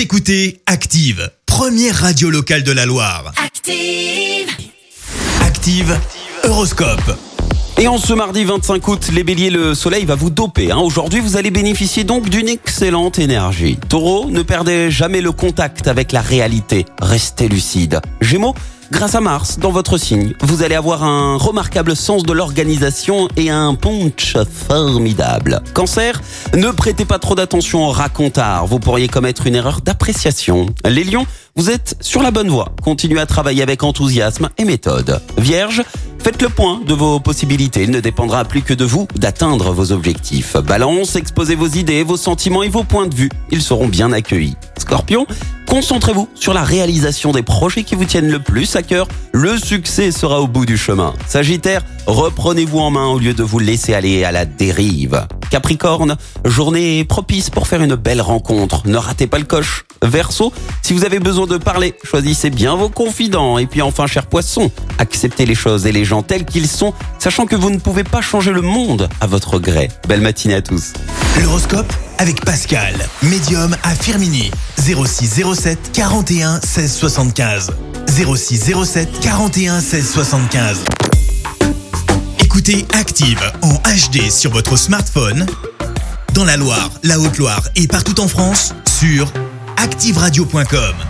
Vous écoutez Active, première radio locale de la Loire. Active. Active, Horoscope. Et en ce mardi 25 août, les béliers, le soleil va vous doper. hein. Aujourd'hui, vous allez bénéficier donc d'une excellente énergie. Taureau, ne perdez jamais le contact avec la réalité. Restez lucide. Gémeaux, grâce à Mars, dans votre signe, vous allez avoir un remarquable sens de l'organisation et un punch formidable. Cancer, ne prêtez pas trop d'attention aux racontars. Vous pourriez commettre une erreur d'appréciation. Les lions, vous êtes sur la bonne voie. Continuez à travailler avec enthousiasme et méthode. Vierge, Faites le point de vos possibilités. Il ne dépendra plus que de vous d'atteindre vos objectifs. Balance, exposez vos idées, vos sentiments et vos points de vue. Ils seront bien accueillis. Scorpion, concentrez-vous sur la réalisation des projets qui vous tiennent le plus à cœur. Le succès sera au bout du chemin. Sagittaire, reprenez-vous en main au lieu de vous laisser aller à la dérive. Capricorne, journée propice pour faire une belle rencontre. Ne ratez pas le coche. Verseau, si vous avez besoin de parler, choisissez bien vos confidents. Et puis enfin, cher poisson, acceptez les choses et les gens tels qu'ils sont, sachant que vous ne pouvez pas changer le monde à votre gré. Belle matinée à tous. L'horoscope avec Pascal, médium à Firmini. 06 07 41 16 75. 06 07 41 16 75. Écoutez Active en HD sur votre smartphone, dans la Loire, la Haute-Loire et partout en France, sur activeradio.com.